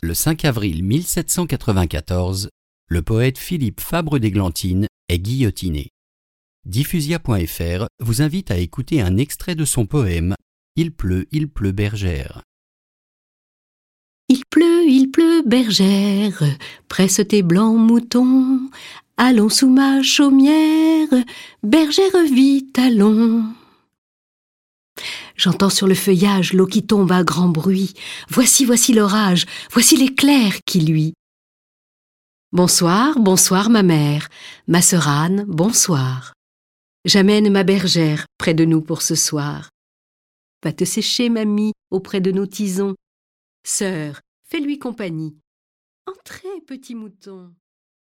Le 5 avril 1794, le poète Philippe Fabre d'Églantine est guillotiné. Diffusia.fr vous invite à écouter un extrait de son poème Il pleut, il pleut bergère. Il pleut, il pleut, bergère, presse tes blancs moutons, allons sous ma chaumière, bergère vite, allons. J'entends sur le feuillage l'eau qui tombe à grand bruit. Voici, voici l'orage, voici l'éclair qui luit. Bonsoir, bonsoir ma mère, ma sœur Anne, bonsoir. J'amène ma bergère près de nous pour ce soir. Va te sécher, mamie, auprès de nos tisons. Sœur, fais-lui compagnie. Entrez, petit mouton.